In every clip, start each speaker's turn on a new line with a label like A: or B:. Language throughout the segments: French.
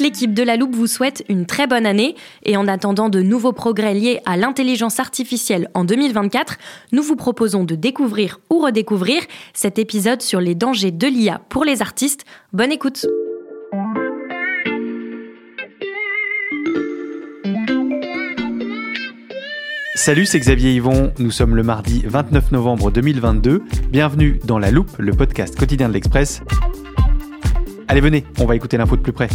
A: L'équipe de la Loupe vous souhaite une très bonne année et en attendant de nouveaux progrès liés à l'intelligence artificielle en 2024, nous vous proposons de découvrir ou redécouvrir cet épisode sur les dangers de l'IA pour les artistes. Bonne écoute.
B: Salut, c'est Xavier Yvon. Nous sommes le mardi 29 novembre 2022. Bienvenue dans La Loupe, le podcast quotidien de l'Express. Allez, venez, on va écouter l'info de plus près.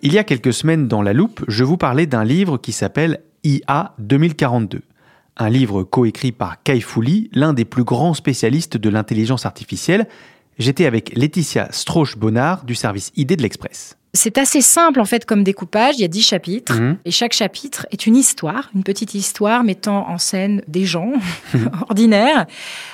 B: Il y a quelques semaines dans La Loupe, je vous parlais d'un livre qui s'appelle IA 2042. Un livre coécrit par Kai Fouli, l'un des plus grands spécialistes de l'intelligence artificielle. J'étais avec Laetitia Strauch-Bonnard du service ID de l'Express.
C: C'est assez simple en fait comme découpage. Il y a dix chapitres
B: Mhm.
C: et chaque chapitre est une histoire, une petite histoire mettant en scène des gens ordinaires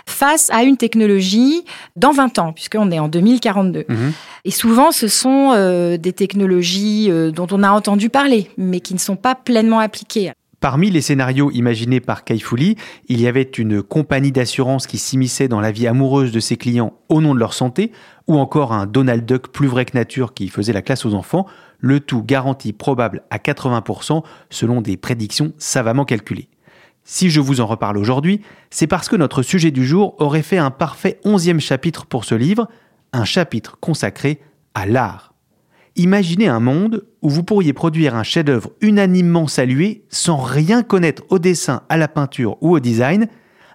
C: face à une technologie dans 20 ans, puisqu'on est en 2042.
B: Mhm.
C: Et souvent, ce sont euh, des technologies euh, dont on a entendu parler, mais qui ne sont pas pleinement appliquées.
B: Parmi les scénarios imaginés par Kaifouli, il y avait une compagnie d'assurance qui s'immisçait dans la vie amoureuse de ses clients au nom de leur santé, ou encore un Donald Duck plus vrai que nature qui faisait la classe aux enfants, le tout garanti probable à 80% selon des prédictions savamment calculées. Si je vous en reparle aujourd'hui, c'est parce que notre sujet du jour aurait fait un parfait onzième chapitre pour ce livre, un chapitre consacré à l'art. Imaginez un monde où vous pourriez produire un chef-d'œuvre unanimement salué sans rien connaître au dessin, à la peinture ou au design,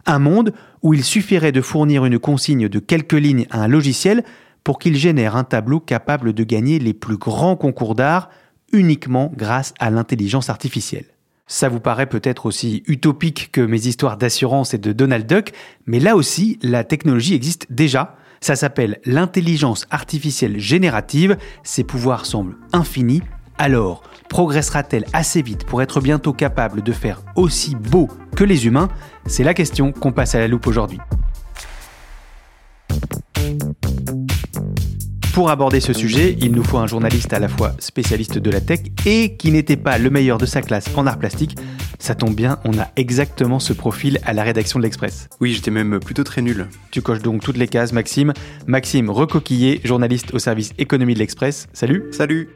B: un monde où il suffirait de fournir une consigne de quelques lignes à un logiciel pour qu'il génère un tableau capable de gagner les plus grands concours d'art uniquement grâce à l'intelligence artificielle. Ça vous paraît peut-être aussi utopique que mes histoires d'assurance et de Donald Duck, mais là aussi, la technologie existe déjà. Ça s'appelle l'intelligence artificielle générative. Ses pouvoirs semblent infinis. Alors, progressera-t-elle assez vite pour être bientôt capable de faire aussi beau que les humains? C'est la question qu'on passe à la loupe aujourd'hui. Pour aborder ce sujet, il nous faut un journaliste à la fois spécialiste de la tech et qui n'était pas le meilleur de sa classe en art plastique. Ça tombe bien, on a exactement ce profil à la rédaction de l'Express.
D: Oui, j'étais même plutôt très nul.
B: Tu coches donc toutes les cases, Maxime. Maxime Recoquillé, journaliste au service économie de l'Express. Salut
D: Salut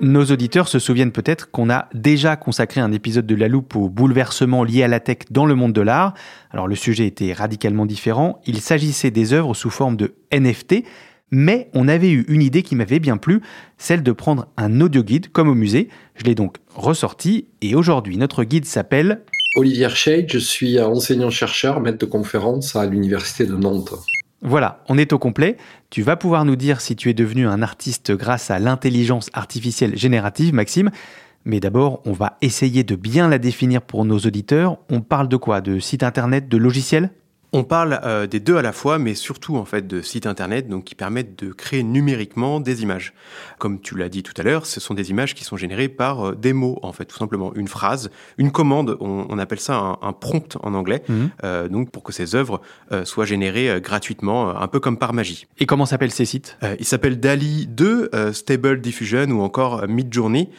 B: Nos auditeurs se souviennent peut-être qu'on a déjà consacré un épisode de La Loupe aux bouleversements liés à la tech dans le monde de l'art. Alors le sujet était radicalement différent. Il s'agissait des œuvres sous forme de NFT, mais on avait eu une idée qui m'avait bien plu, celle de prendre un audio guide comme au musée. Je l'ai donc ressorti et aujourd'hui notre guide s'appelle
E: Olivier Shade, je suis enseignant-chercheur, maître de conférence à l'Université de Nantes.
B: Voilà, on est au complet. Tu vas pouvoir nous dire si tu es devenu un artiste grâce à l'intelligence artificielle générative, Maxime. Mais d'abord, on va essayer de bien la définir pour nos auditeurs. On parle de quoi? De site internet, de logiciel
D: On parle euh, des deux à la fois, mais surtout en fait de sites internet donc qui permettent de créer numériquement des images. Comme tu l'as dit tout à l'heure, ce sont des images qui sont générées par euh, des mots en fait, tout simplement une phrase, une commande. On, on appelle ça un, un prompt en anglais.
B: Mhm.
D: Euh, donc pour que ces œuvres soient générées gratuitement, un peu comme par magie.
B: Et comment s'appellent ces sites?
D: Euh, il s'appelle DALI 2, euh, Stable Diffusion ou encore Midjourney,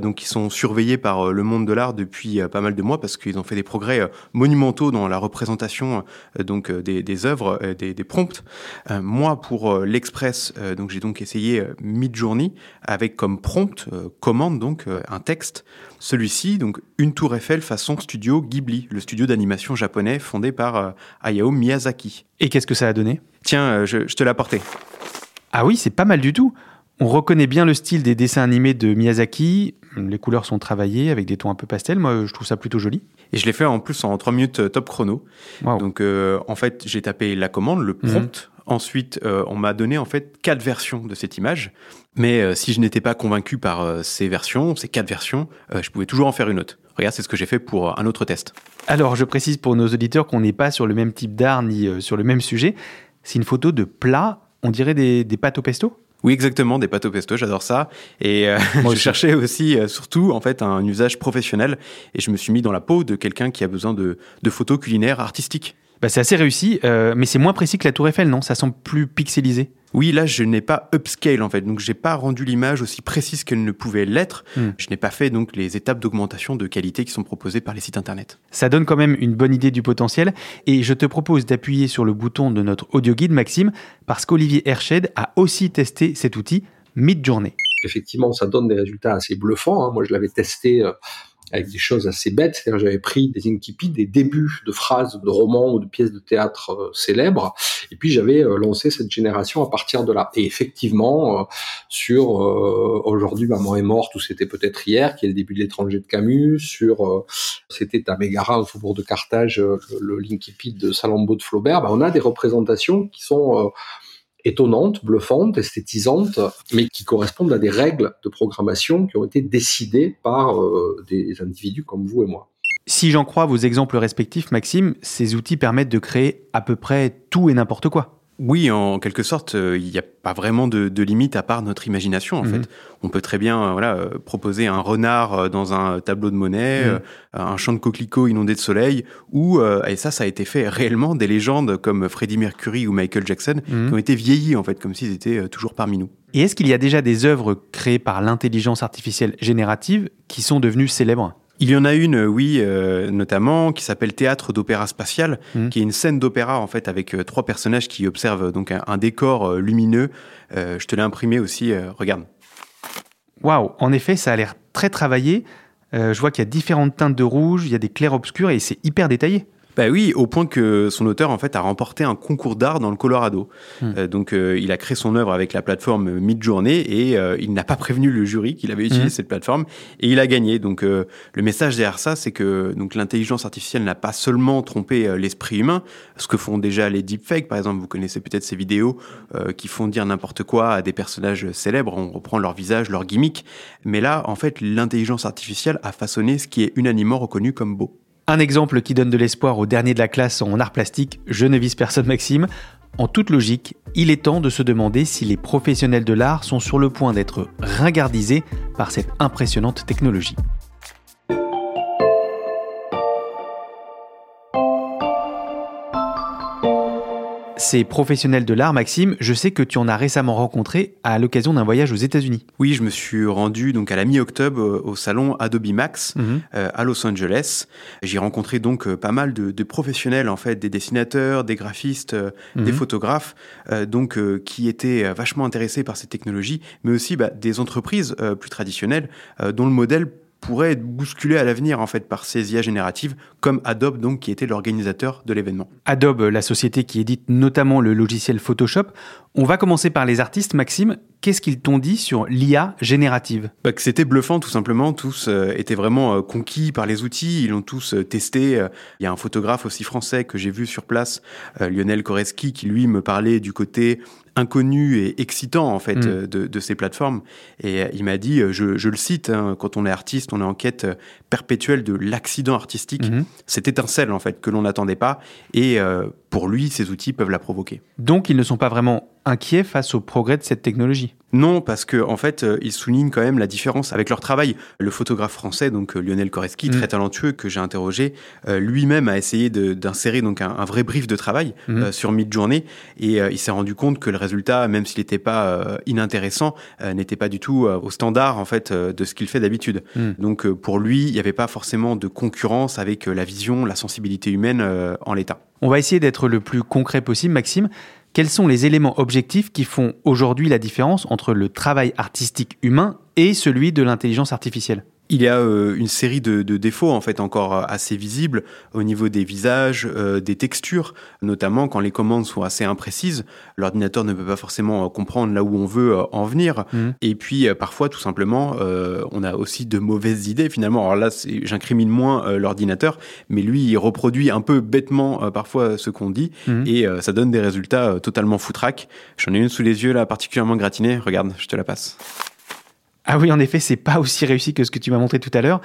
D: donc qui sont surveillés par le monde de l'art depuis pas mal de mois parce qu'ils ont fait des progrès monumentaux dans la représentation donc euh, des, des œuvres, euh, des, des prompts. Euh, moi, pour l'Express, donc j'ai donc essayé Midjourney avec comme prompt commande donc un texte. Celui-ci, donc une tour Eiffel façon studio Ghibli, le studio d'animation japonais fondé par Hayao Miyazaki.
B: Et qu'est-ce que ça a donné?
D: Tiens, je, je te l'ai apporté.
B: Ah oui, c'est pas mal du tout. On reconnaît bien le style des dessins animés de Miyazaki. Les couleurs sont travaillées avec des tons un peu pastels. Moi, je trouve ça plutôt joli.
D: Et je l'ai fait en plus en 3 minutes euh, top chrono. Donc euh, en fait, j'ai tapé la commande, le prompt. Ensuite, euh, on m'a donné en fait quatre versions de cette image. Mais euh, si je n'étais pas convaincu par ces versions, ces quatre versions, je pouvais toujours en faire une autre. regarde, c'est ce que j'ai fait pour un autre test.
B: Alors, je précise pour nos auditeurs qu'on n'est pas sur le même type d'art ni sur le même sujet. C'est une photo de plat, on dirait des, des pâtes au pesto?
D: Oui, exactement, des pâtes au pesto, j'adore ça. Et euh, je cherchais aussi, euh, surtout, en fait, un usage professionnel. Et je me suis mis dans la peau de quelqu'un qui a besoin de, de photos culinaires artistiques.
B: Bah, C'est assez réussi, euh, mais c'est moins précis que la Tour Eiffel, non? Ça semble plus pixelisé.
D: Oui, là, je n'ai pas upscale, en fait. Donc, j'ai pas rendu l'image aussi précise qu'elle ne pouvait l'être.
B: Hmm.
D: Je n'ai pas fait, donc, les étapes d'augmentation de qualité qui sont proposées par les sites internet.
B: Ça donne quand même une bonne idée du potentiel. Et je te propose d'appuyer sur le bouton de notre audio guide, Maxime, parce qu'Olivier Herched a aussi testé cet outil Midjourney.
E: Effectivement, ça donne des résultats assez bluffants. hein. Moi, je l'avais testé euh, avec des choses assez bêtes. C'est-à-dire, j'avais pris des incipits, des débuts de phrases de romans ou de pièces de théâtre euh, célèbres, et puis j'avais euh, lancé cette génération à partir de là. Et effectivement, euh, sur aujourd'hui, maman est morte, ou c'était peut-être hier, qui est le début de l'étranger de Camus, sur c'était à Mégara, au faubourg de Carthage, le, le de Salammbô de Flaubert, bah, on a des représentations qui sont étonnantes, bluffantes, esthétisantes, mais qui correspondent à des règles de programmation qui ont été décidées par euh, des individus comme vous et moi.
B: Si j'en crois vos exemples respectifs, Maxime, ces outils permettent de créer à peu près tout et n'importe quoi.
D: Oui, en quelque sorte, euh, il n'y a pas vraiment de, de limite à part notre imagination. En
B: Mhm.
D: fait, on peut très bien, euh, voilà, euh, proposer un renard dans un tableau de monnaie,
B: Mhm.
D: un champ de coquelicots inondé de soleil, ou et ça, ça a été fait réellement des légendes comme Freddie Mercury ou Michael Jackson
B: Mhm.
D: qui ont été vieillis en fait, comme s'ils étaient toujours parmi nous.
B: Et est-ce qu'il y a déjà des œuvres créées par l'intelligence artificielle générative qui sont devenues célèbres?
D: Il y en a une, euh, oui, euh, notamment, qui s'appelle Théâtre d'opéra spatial,
B: Mhm.
D: qui est une scène d'opéra en fait avec euh, trois personnages qui observent donc un, un décor euh, lumineux. Je te l'ai imprimé aussi. regarde.
B: Waouh, en effet, ça a l'air très travaillé. Je vois qu'il y a différentes teintes de rouge, il y a des clairs-obscurs et c'est hyper détaillé.
D: Bah oui, au point que son auteur en fait a remporté un concours d'art dans le Colorado.
B: Hmm.
D: Euh, donc euh, il a créé son œuvre avec la plateforme Midjourney et euh, il n'a pas prévenu le jury qu'il avait utilisé
B: Hmm.
D: cette plateforme et il a gagné. Donc le message derrière ça, c'est que donc l'intelligence artificielle n'a pas seulement trompé l'esprit humain, ce que font déjà les deepfakes par exemple. Vous connaissez peut-être ces vidéos qui font dire n'importe quoi à des personnages célèbres. On reprend leur visage, leur gimmick. Mais là, en fait, l'intelligence artificielle a façonné ce qui est unanimement reconnu comme beau.
B: Un exemple qui donne de l'espoir au dernier de la classe en art plastique, je ne vise personne Maxime. En toute logique, il est temps de se demander si les professionnels de l'art sont sur le point d'être ringardisés par cette impressionnante technologie. Ces professionnels de l'art, Maxime, je sais que tu en as récemment rencontré à l'occasion d'un voyage aux États-Unis.
D: Oui, je me suis rendu donc à la mi-octobre euh, au salon Adobe Max euh, à Los Angeles. J'ai rencontré donc euh, pas mal de, de professionnels en fait, des dessinateurs, des graphistes, euh, des
B: Mhm.
D: photographes, euh, donc qui étaient vachement intéressés par ces technologies, mais aussi bah, des entreprises plus traditionnelles dont le modèle pourrait être bousculé à l'avenir en fait par ces IA génératives, comme Adobe donc qui était l'organisateur de l'événement.
B: Adobe, la société qui édite notamment le logiciel Photoshop. On va commencer par les artistes. Maxime, qu'est-ce qu'ils t'ont dit sur l'IA générative
D: Bah, que c'était bluffant tout simplement. Tous euh, étaient vraiment euh, conquis par les outils. Ils l'ont tous euh, testé. Il y a un photographe aussi français que j'ai vu sur place, Lionel Koreski, qui lui me parlait du côté inconnu et excitant en fait
B: Mm.
D: de, de ces plateformes. Et il m'a dit, je, je le cite, hein, quand on est artiste, on est en quête perpétuelle de l'accident artistique.
B: Mhm.
D: Cette étincelle en fait que l'on n'attendait pas. Et euh, pour lui, ces outils peuvent la provoquer.
B: Donc, ils ne sont pas vraiment inquiets face au progrès de cette technologie.
D: Non, parce que en fait, euh, ils soulignent quand même la différence avec leur travail. Le photographe français, donc euh, Lionel Koreski,
B: Mm.
D: très talentueux, que j'ai interrogé, euh, lui-même a essayé d'insérer donc un, un vrai brief de travail euh, sur Midjourney, et euh, il s'est rendu compte que le résultat, même s'il n'était pas inintéressant, n'était pas du tout au standard en fait de ce qu'il fait d'habitude.
B: Mm.
D: Donc pour lui, il n'y avait pas forcément de concurrence avec la vision, la sensibilité humaine en l'état.
B: On va essayer d'être le plus concret possible, Maxime. Quels sont les éléments objectifs qui font aujourd'hui la différence entre le travail artistique humain et celui de l'intelligence artificielle?
D: Il y a euh, une série de, de défauts en fait encore euh, assez visibles au niveau des visages, euh, des textures, notamment quand les commandes sont assez imprécises. L'ordinateur ne peut pas forcément comprendre là où on veut en venir.
B: Mhm.
D: Et puis parfois, tout simplement, euh, on a aussi de mauvaises idées finalement. Alors là, j'incrimine moins l'ordinateur, mais lui, il reproduit un peu bêtement parfois ce qu'on dit
B: Mhm.
D: et ça donne des résultats totalement foutraques. J'en ai une sous les yeux là, particulièrement gratinée. Regarde, je te la passe.
B: Ah oui, en effet, c'est pas aussi réussi que ce que tu m'as montré tout à l'heure.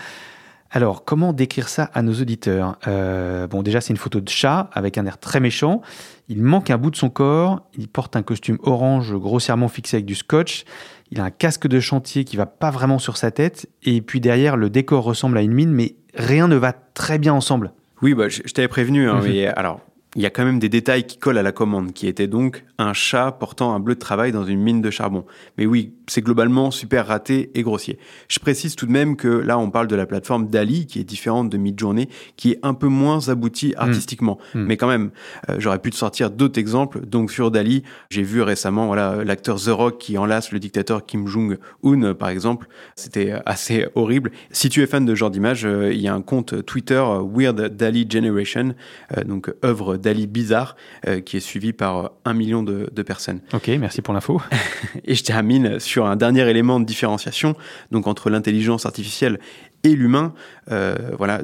B: Alors, comment décrire ça à nos auditeurs? Euh, Bon, déjà, c'est une photo de chat avec un air très méchant. Il manque un bout de son corps. Il porte un costume orange grossièrement fixé avec du scotch. Il a un casque de chantier qui va pas vraiment sur sa tête. Et puis derrière, le décor ressemble à une mine, mais rien ne va très bien ensemble.
D: Oui, bah, je, je t'avais prévenu. Hein,
B: Mhm.
D: mais alors, il y a quand même des détails qui collent à la commande, qui était donc un chat portant un bleu de travail dans une mine de charbon. Mais oui, c'est globalement super raté et grossier. Je précise tout de même que là, on parle de la plateforme Dali, qui est différente de Midjourney, qui est un peu moins aboutie artistiquement.
B: Mm.
D: Mais quand même, euh, j'aurais pu te sortir d'autres exemples. Donc sur Dali, j'ai vu récemment voilà l'acteur The Rock qui enlace le dictateur Kim Jong-un, par exemple. C'était euh, assez horrible. Si tu es fan de ce genre d'image, euh, il y a un compte Twitter euh, Weird Dali Generation, donc œuvre Dali bizarre, euh, qui est suivi par euh, un million de, de personnes.
B: Ok, merci pour l'info.
D: Et je termine sur un dernier élément de différenciation, donc entre l'intelligence artificielle et l'humain. Euh, voilà,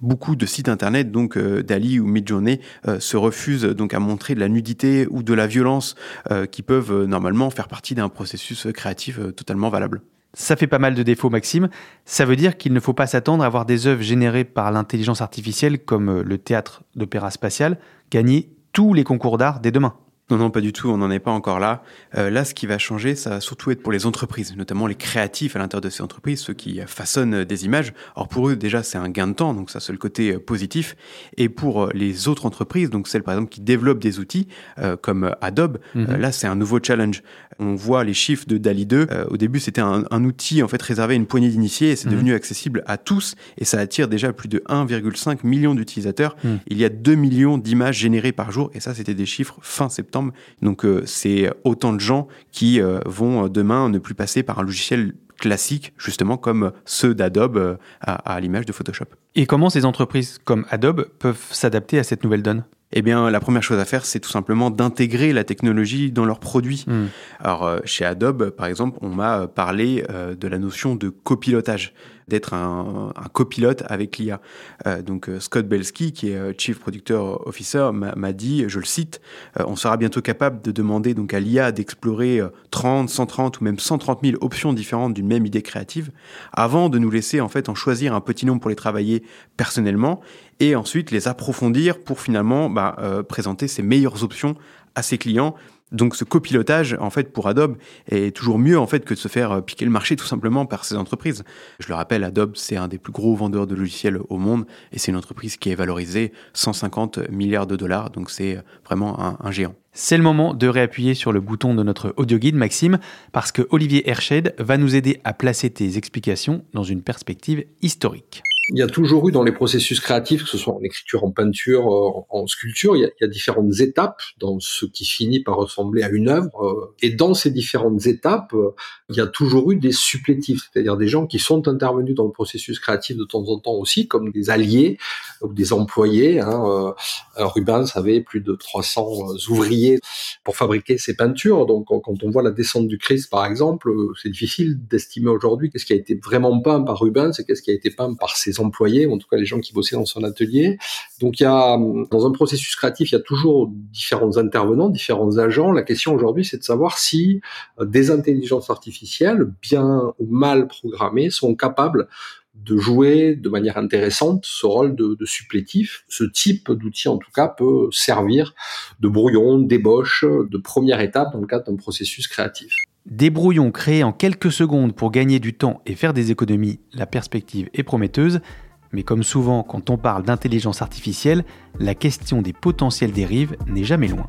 D: beaucoup de sites internet, donc euh, Dali ou Midjourney, euh, se refusent donc à montrer de la nudité ou de la violence euh, qui peuvent normalement faire partie d'un processus créatif totalement valable.
B: Ça fait pas mal de défauts, Maxime. Ça veut dire qu'il ne faut pas s'attendre à voir des œuvres générées par l'intelligence artificielle, comme euh, le théâtre d'opéra spatial, gagner tous les concours d'art dès demain.
D: Non, non, pas du tout, on n'en est pas encore là. Euh, là, ce qui va changer, ça va surtout être pour les entreprises, notamment les créatifs à l'intérieur de ces entreprises, ceux qui façonnent euh, des images. Alors pour eux, déjà, c'est un gain de temps, donc ça, c'est le côté euh, positif. Et pour les autres entreprises, donc celles, par exemple, qui développent des outils, euh, comme Adobe, euh, là, c'est un nouveau challenge. On voit les chiffres de DALI 2. Euh, au début, c'était un, un outil, en fait, réservé à une poignée d'initiés, et c'est devenu accessible à tous, et ça attire déjà plus de 1,5 million d'utilisateurs. Il y a 2 millions d'images générées par jour, et ça, c'était des chiffres fin septembre. Donc, euh, c'est autant de gens qui euh, vont euh, demain ne plus passer par un logiciel classique, justement comme ceux d'Adobe à, à l'image de Photoshop.
B: Et comment ces entreprises comme Adobe peuvent s'adapter à cette nouvelle donne?
D: Eh bien, la première chose à faire, c'est tout simplement d'intégrer la technologie dans leurs produits.
B: Hmm.
D: Alors, chez Adobe, par exemple, on m'a parlé de la notion de copilotage, d'être un, un copilote avec l'IA. Euh, donc, euh, Scott Belsky, qui est euh, Chief Producer Officer, m'a dit, je le cite, on sera bientôt capable de demander donc à l'IA d'explorer euh, 30, 130 ou même 130 000 options différentes d'une même idée créative, avant de nous laisser en fait en choisir un petit nombre pour les travailler personnellement et ensuite les approfondir pour finalement bah, euh, présenter ses meilleures options à ses clients. Donc ce copilotage, en fait, pour Adobe, est toujours mieux en fait que de se faire euh, piquer le marché tout simplement par ces entreprises. Je le rappelle, Adobe, c'est un des plus gros vendeurs de logiciels au monde et c'est une entreprise qui est valorisée 150 milliards de dollars. Donc c'est vraiment un, un géant.
B: C'est le moment de réappuyer sur le bouton de notre audio guide, Maxime, parce que Olivier Herched va nous aider à placer tes explications dans une perspective historique.
E: Il y a toujours eu dans les processus créatifs, que ce soit en écriture, en peinture, en, en sculpture, il y, a, différentes étapes dans ce qui finit par ressembler à une œuvre. Et dans ces différentes étapes, il y a toujours eu des supplétifs, c'est-à-dire des gens qui sont intervenus dans le processus créatif de temps en temps aussi, comme des alliés ou des employés. Hein. Rubens avait plus de 300 ouvriers pour fabriquer ses peintures. Donc quand on voit la descente du Christ, par exemple, c'est difficile d'estimer aujourd'hui qu'est-ce qui a été vraiment peint par Rubens et qu'est-ce qui a été peint par ses employés, ou en tout cas les gens qui bossaient dans son atelier. Donc il y a, dans un processus créatif, il y a toujours différents intervenants, différents agents. La question aujourd'hui, c'est de savoir si des intelligences artificielles, bien ou mal programmées, sont capables de jouer de manière intéressante ce rôle de, de supplétif. Ce type d'outil, en tout cas, peut servir de brouillon, d'ébauche, de première étape dans le cadre d'un processus créatif.
B: Des brouillons créés en quelques secondes pour gagner du temps et faire des économies, la perspective est prometteuse, mais comme souvent quand on parle d'intelligence artificielle, la question des potentielles dérives n'est jamais loin.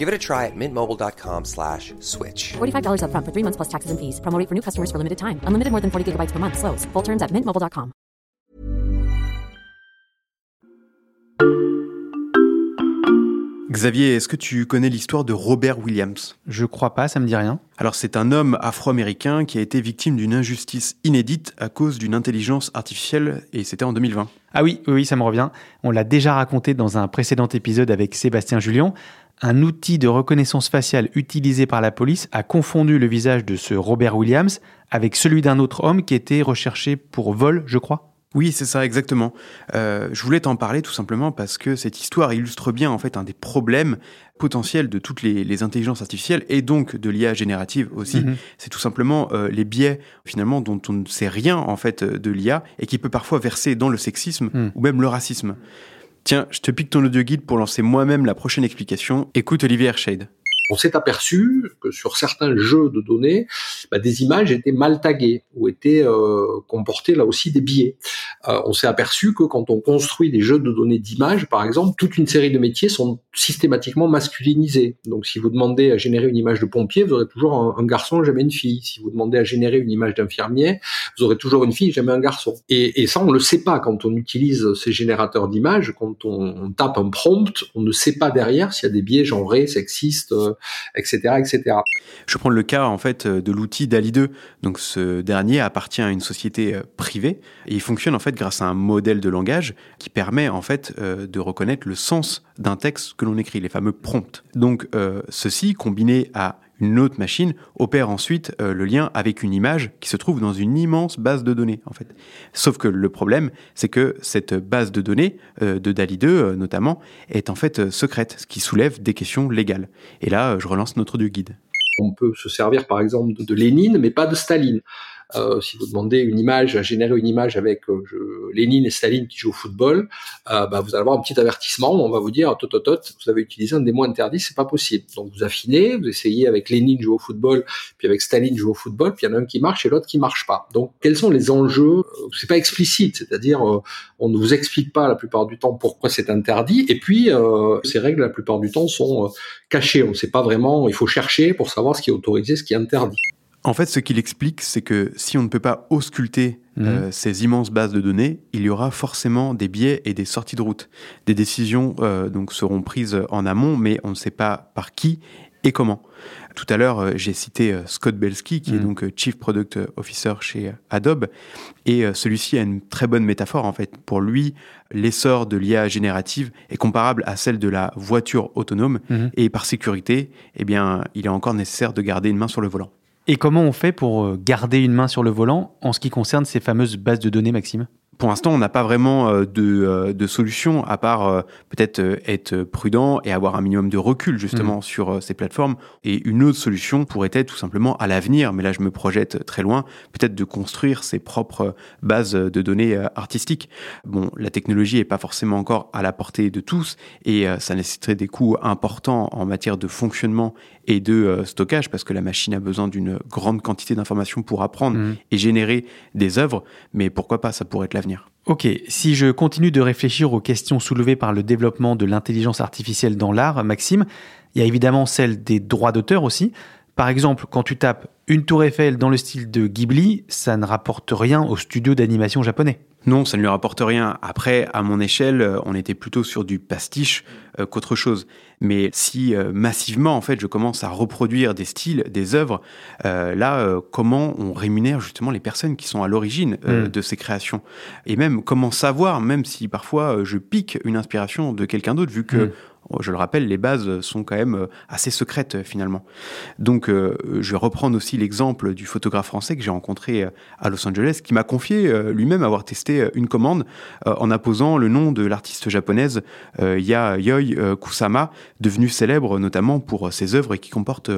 F: Give it a try at mintmobile.com slash switch.
G: $45 upfront for three months plus taxes and fees. Promo for new customers for limited time. Unlimited more than 40 gigabytes per month. Slows. Full terms at mintmobile.com.
D: Xavier, est-ce que tu connais l'histoire de Robert Williams?
B: Je crois pas, ça me dit rien.
D: Alors c'est un homme afro-américain qui a été victime d'une injustice inédite à cause d'une intelligence artificielle et c'était en 2020.
B: Ah oui, oui, ça me revient. On l'a déjà raconté dans un précédent épisode avec Sébastien Julien. Un outil de reconnaissance faciale utilisé par la police a confondu le visage de ce Robert Williams avec celui d'un autre homme qui était recherché pour vol, je crois.
D: Oui, c'est ça, exactement. Euh, je voulais t'en parler tout simplement parce que cette histoire illustre bien en fait un des problèmes potentiels de toutes les, intelligences artificielles et donc de l'IA générative aussi. Mhm. C'est tout simplement euh, les biais finalement dont on ne sait rien en fait de l'IA et qui peut parfois verser dans le sexisme mhm. ou même le racisme. Tiens, je te pique ton audio guide pour lancer moi-même la prochaine explication. Écoute Olivier Hershade
E: on s'est aperçu que sur certains jeux de données, bah, des images étaient mal taguées ou étaient euh, comportaient là aussi des biais. Euh, on s'est aperçu que quand on construit des jeux de données d'images, par exemple, toute une série de métiers sont systématiquement masculinisés. Donc, si vous demandez à générer une image de pompier, vous aurez toujours un, garçon, jamais une fille. Si vous demandez à générer une image d'infirmier, vous aurez toujours une fille, jamais un garçon. Et, et ça, on le sait pas quand on utilise ces générateurs d'images. Quand on, on, tape un prompt, on ne sait pas derrière s'il y a des biais genrés, sexistes, euh, etc..
D: Je prends le cas en fait de l'outil DALI 2. Donc ce dernier appartient à une société euh, privée et il fonctionne en fait grâce à un modèle de langage qui permet en fait euh, de reconnaître le sens d'un texte que l'on écrit, les fameux prompts. Donc euh, ceci combiné à une autre machine opère ensuite le lien avec une image qui se trouve dans une immense base de données en fait. Sauf que le problème, c'est que cette base de données de DALI 2 notamment est en fait secrète, ce qui soulève des questions légales. Et là, je relance notre du guide.
E: On peut se servir par exemple de, Lénine, mais pas de Staline. Euh, si vous demandez une image, générer une image avec euh, Lénine et Staline qui jouent au football, euh, bah, vous allez avoir un petit avertissement on va vous dire tot, vous avez utilisé un des mots interdits, c'est pas possible. Donc vous affinez, vous essayez avec Lénine jouer au football, puis avec Staline jouer au football, puis il y en a un qui marche et l'autre qui marche pas. Donc quels sont les enjeux C'est pas explicite, c'est-à-dire on ne vous explique pas la plupart du temps pourquoi c'est interdit, et puis ces règles la plupart du temps sont cachées. On ne sait pas vraiment, il faut chercher pour savoir ce qui est autorisé, ce qui est interdit.
D: En fait, ce qu'il explique, c'est que si on ne peut pas ausculter mhm. euh, ces immenses bases de données, il y aura forcément des biais et des sorties de route. Des décisions euh, donc seront prises en amont, mais on ne sait pas par qui et comment. Tout à l'heure, euh, j'ai cité Scott Belsky, qui est mhm. donc Chief Product Officer chez Adobe, et celui-ci a une très bonne métaphore en fait. Pour lui, l'essor de l'IA générative est comparable à celle de la voiture autonome, mhm. et par sécurité, eh bien, il est encore nécessaire de garder une main sur le volant.
B: Et comment on fait pour euh, garder une main sur le volant en ce qui concerne ces fameuses bases de données, Maxime?
D: Pour l'instant, on n'a pas vraiment euh, de, euh, de, solution à part peut-être être prudent et avoir un minimum de recul justement mmh. sur ces plateformes. Et une autre solution pourrait être tout simplement à l'avenir, mais là je me projette très loin, peut-être de construire ses propres bases de données artistiques. Bon, la technologie n'est pas forcément encore à la portée de tous et ça nécessiterait des coûts importants en matière de fonctionnement et de stockage parce que la machine a besoin d'une grande quantité d'informations pour apprendre mmh. et générer des œuvres. Mais pourquoi pas, ça pourrait être l'avenir.
B: Ok, si je continue de réfléchir aux questions soulevées par le développement de l'intelligence artificielle dans l'art, Maxime, il y a évidemment celle des droits d'auteur aussi. Par exemple, quand tu tapes une tour Eiffel dans le style de Ghibli, ça ne rapporte rien au studio d'animation japonais.
D: Non, ça ne lui rapporte rien. Après, à mon échelle, euh, on était plutôt sur du pastiche euh, qu'autre chose. Mais si euh, massivement, en fait, je commence à reproduire des styles, des œuvres, là, comment on rémunère justement les personnes qui sont à l'origine hmm. de ces créations Et même comment savoir, même si parfois je pique une inspiration de quelqu'un d'autre, vu que hmm je le rappelle, les bases sont quand même euh, assez secrètes euh, finalement. Donc euh, je vais reprendre aussi l'exemple du photographe français que j'ai rencontré à Los Angeles, qui m'a confié lui-même avoir testé une commande en apposant le nom de l'artiste japonaise Yayoi Kusama, devenue célèbre notamment pour ses œuvres et qui comporte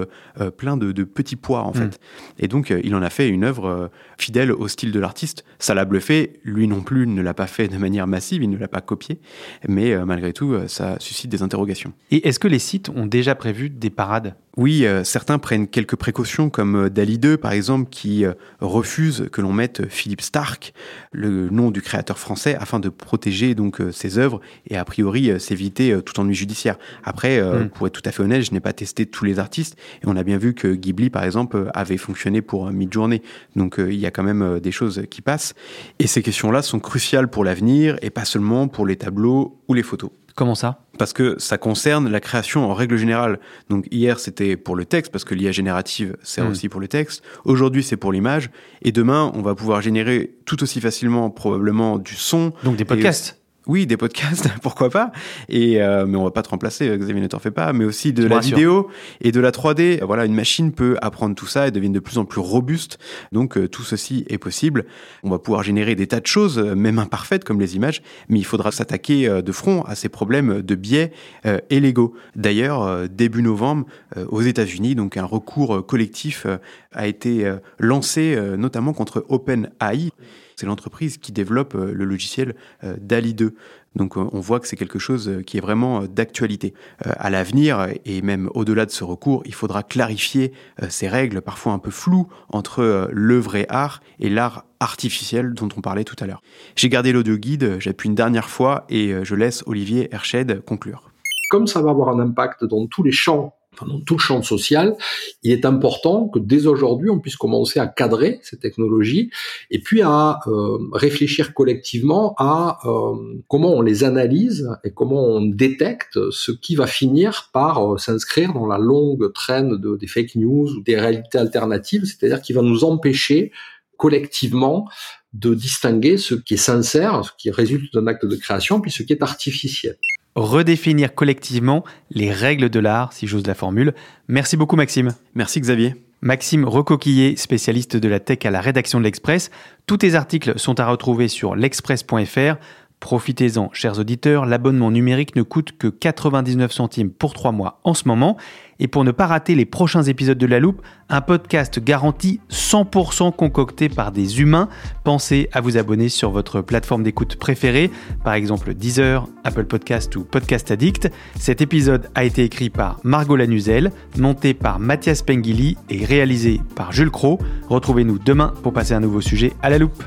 D: plein de, petits pois en mm. fait. Et donc il en a fait une œuvre fidèle au style de l'artiste. Ça l'a bluffé, lui non plus ne l'a pas fait de manière massive, il ne l'a pas copié, mais malgré tout ça suscite des interrogations
B: et est-ce que les sites ont déjà prévu des parades?
D: Oui, euh, certains prennent quelques précautions, comme euh, Dali 2 par exemple, qui euh, refuse que l'on mette Philippe Stark, le nom du créateur français, afin de protéger donc ses œuvres et a priori s'éviter tout ennui judiciaire. Après, hmm. pour être tout à fait honnête, je n'ai pas testé tous les artistes et on a bien vu que Ghibli par exemple avait fonctionné pour Midjourney. Donc il y a quand même des choses qui passent. Et ces questions-là sont cruciales pour l'avenir et pas seulement pour les tableaux ou les photos.
B: Comment ça?
D: Parce que ça concerne la création en règle générale. Donc hier c'était pour le texte parce que l'IA générative sert
B: Mm.
D: aussi pour le texte. Aujourd'hui c'est pour l'image et demain on va pouvoir générer tout aussi facilement probablement du son.
B: Donc des
D: Et-
B: podcasts
D: Oui, des podcasts, pourquoi pas. Et euh, mais on va pas te remplacer, euh, Xavier, ne t'en fais pas. Mais aussi de la vidéo et de la 3D. Voilà, une machine peut apprendre tout ça et devient de plus en plus robuste. Donc euh, tout ceci est possible. On va pouvoir générer des tas de choses, euh, même imparfaites comme les images, mais il faudra s'attaquer euh, de front à ces problèmes de biais et légaux. D'ailleurs, début novembre, aux États-Unis, donc un recours collectif a été lancé, notamment contre OpenAI. C'est l'entreprise qui développe euh, le logiciel euh, DALI 2. Donc euh, on voit que c'est quelque chose qui est vraiment d'actualité. À l'avenir, et même au-delà de ce recours, il faudra clarifier ces règles parfois un peu floues entre le vrai art et l'art artificiel dont on parlait tout à l'heure. J'ai gardé l'audio guide, j'appuie une dernière fois et je laisse Olivier Herched conclure.
E: comme ça va avoir un impact dans tous les champs, enfin dans tout le champ social, il est important que dès aujourd'hui, on puisse commencer à cadrer ces technologies et puis à euh, réfléchir collectivement à euh, comment on les analyse et comment on détecte ce qui va finir par euh, s'inscrire dans la longue traîne de, des fake news ou des réalités alternatives, c'est-à-dire qui va nous empêcher collectivement de distinguer ce qui est sincère, ce qui résulte d'un acte de création, puis ce qui est artificiel.
B: Redéfinir collectivement les règles de l'art, si j'ose la formule. Merci beaucoup Maxime.
D: Merci Xavier.
B: Maxime Recoquillé, spécialiste de la tech à la rédaction de l'Express. Tous tes articles sont à retrouver sur l'express.fr. Profitez-en, chers auditeurs, l'abonnement numérique ne coûte que 99 centimes pour 3 mois en ce moment. Et pour ne pas rater les prochains épisodes de La Loupe, un podcast garanti 100% concocté par des humains. Pensez à vous abonner sur votre plateforme d'écoute préférée, par exemple Deezer, Apple Podcast ou Podcast Addict. Cet épisode a été écrit par Margot Lanuzel, monté par Mathias Pengili et réalisé par Jules Cro. Retrouvez-nous demain pour passer un nouveau sujet à La Loupe.